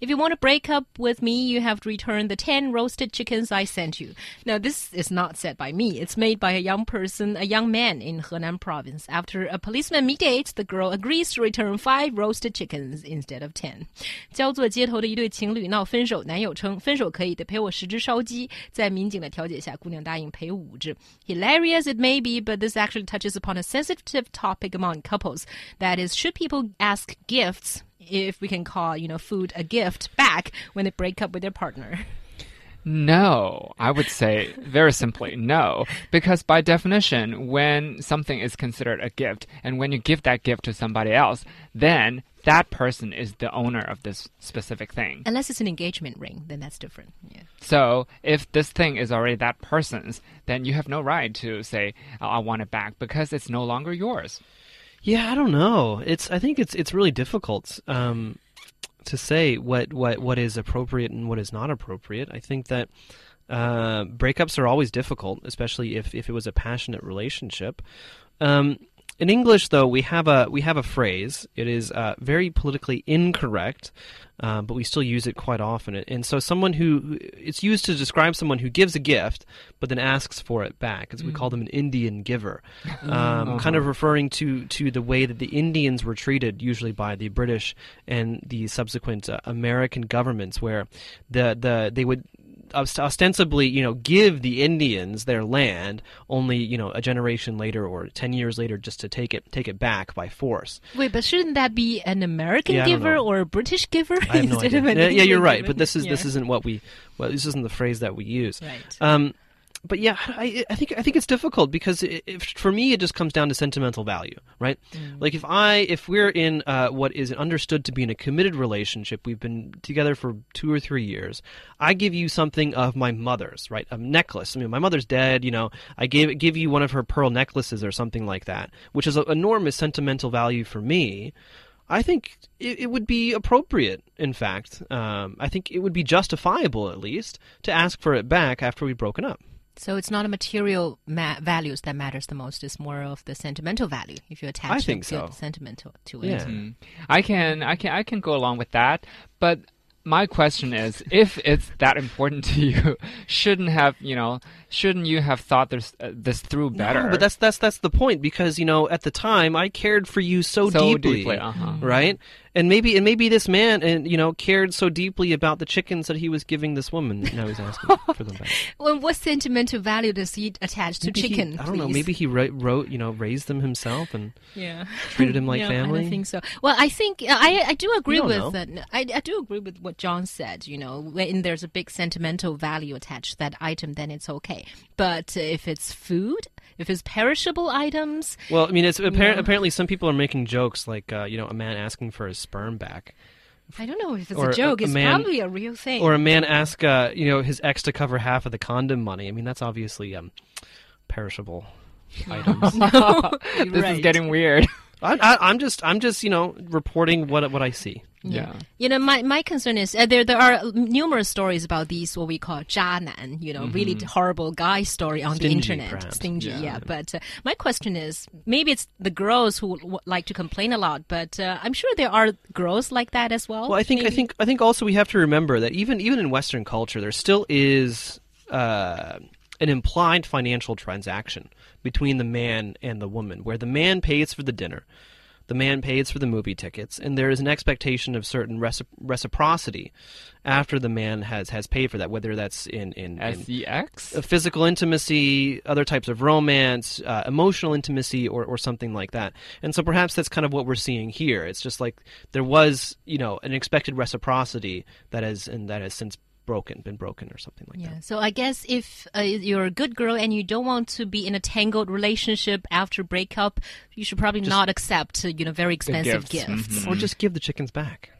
If you want to break up with me, you have to return the 10 roasted chickens I sent you. Now, this is not said by me. It's made by a young person, a young man in Henan province. After a policeman mediates, the girl agrees to return 5 roasted chickens instead of 10. 焦作街头的一对情侣闹分手，男友称分手可以，得赔我十只烧鸡。在民警的调解下，姑娘答应赔五只。Hilarious it may be, but this actually touches upon a sensitive topic among couples. That is, should people ask gifts if we can call, you know, food a gift back when they break up with their partner? No, I would say very simply no, because by definition, when something is considered a gift and when you give that gift to somebody else, then that person is the owner of this specific thing. Unless it's an engagement ring, then that's different. Yeah. So if this thing is already that person's, then you have no right to say, oh, I want it back because it's no longer yours. Yeah, I don't know. It's I think it's it's really difficult um, to say what, what what is appropriate and what is not appropriate. I think that uh, breakups are always difficult, especially if, if it was a passionate relationship. Um, in English, though, we have a we have a phrase. It is uh, very politically incorrect, uh, but we still use it quite often. And so, someone who it's used to describe someone who gives a gift but then asks for it back, as we call them an Indian giver, um, uh-huh. kind of referring to to the way that the Indians were treated, usually by the British and the subsequent uh, American governments, where the the they would ostensibly, you know, give the Indians their land only, you know, a generation later or ten years later, just to take it take it back by force. Wait, but shouldn't that be an American yeah, giver or a British giver I have no idea. yeah, yeah, you're right. But this is yeah. this isn't what we well, this isn't the phrase that we use. Right. Um, but yeah, I, I think I think it's difficult because if, for me it just comes down to sentimental value, right? Mm. Like if I if we're in uh, what is understood to be in a committed relationship, we've been together for two or three years. I give you something of my mother's, right? A necklace. I mean, my mother's dead. You know, I gave give you one of her pearl necklaces or something like that, which is an enormous sentimental value for me. I think it, it, would be appropriate, in fact. Um, I think it would be justifiable, at least, to ask for it back after we've broken up. So it's not a material values that matters the most. It's more of the sentimental value. If you attach I think so. sentiment to, to it. Yeah. Mm. I can, I can, I can go along with that. But my question is, if it's that important to you, shouldn't have you know, shouldn't you have thought this uh, this through better? No, but that's that's that's the point because you know at the time I cared for you so, so deeply, deeply uh -huh. right? And maybe and maybe this man and you know cared so deeply about the chickens that he was giving this woman. Now he's asking for them back. Well, what sentimental value does he attach to maybe chicken? He, I don't please? know. Maybe he wrote, wrote, you know, raised them himself and yeah. treated him like yeah, family. I don't think so. Well, I think I I do agree with that. I, I do agree with what John said. You know, when there's a big sentimental value attached to that item, then it's okay. But if it's food, if it's perishable items. Well, I mean, it's appar- apparently some people are making jokes like uh, you know a man asking for his sperm back. I don't know if it's or a joke. A, a it's man, probably a real thing. Or a man ask uh, you know his ex to cover half of the condom money. I mean, that's obviously um, perishable items. no, this right. is getting weird. I, am just I'm just you know reporting what what I see. Yeah. You know, my, my concern is uh, there there are numerous stories about these what we call 渣男, you know, mm -hmm. really horrible guy story on Stingy, the internet. Perhaps. Stingy, yeah. yeah. But uh, my question is, maybe it's the girls who like to complain a lot, but uh, I'm sure there are girls like that as well. Well, I think maybe? I think I think also we have to remember that even even in Western culture, there still is. Uh, an implied financial transaction between the man and the woman, where the man pays for the dinner, the man pays for the movie tickets, and there is an expectation of certain recipro- reciprocity after the man has, has paid for that, whether that's in in, sex, physical intimacy, other types of romance, uh, emotional intimacy, or or something like that. And so perhaps that's kind of what we're seeing here. It's just like there was you know an expected reciprocity that has and that has since broken, been broken, or something like yeah. that. So I guess if uh, you're a good girl and you don't want to be in a tangled relationship after breakup, you should probably just not accept uh, you know very expensive gifts, gifts, mm -hmm. or just give the chickens back.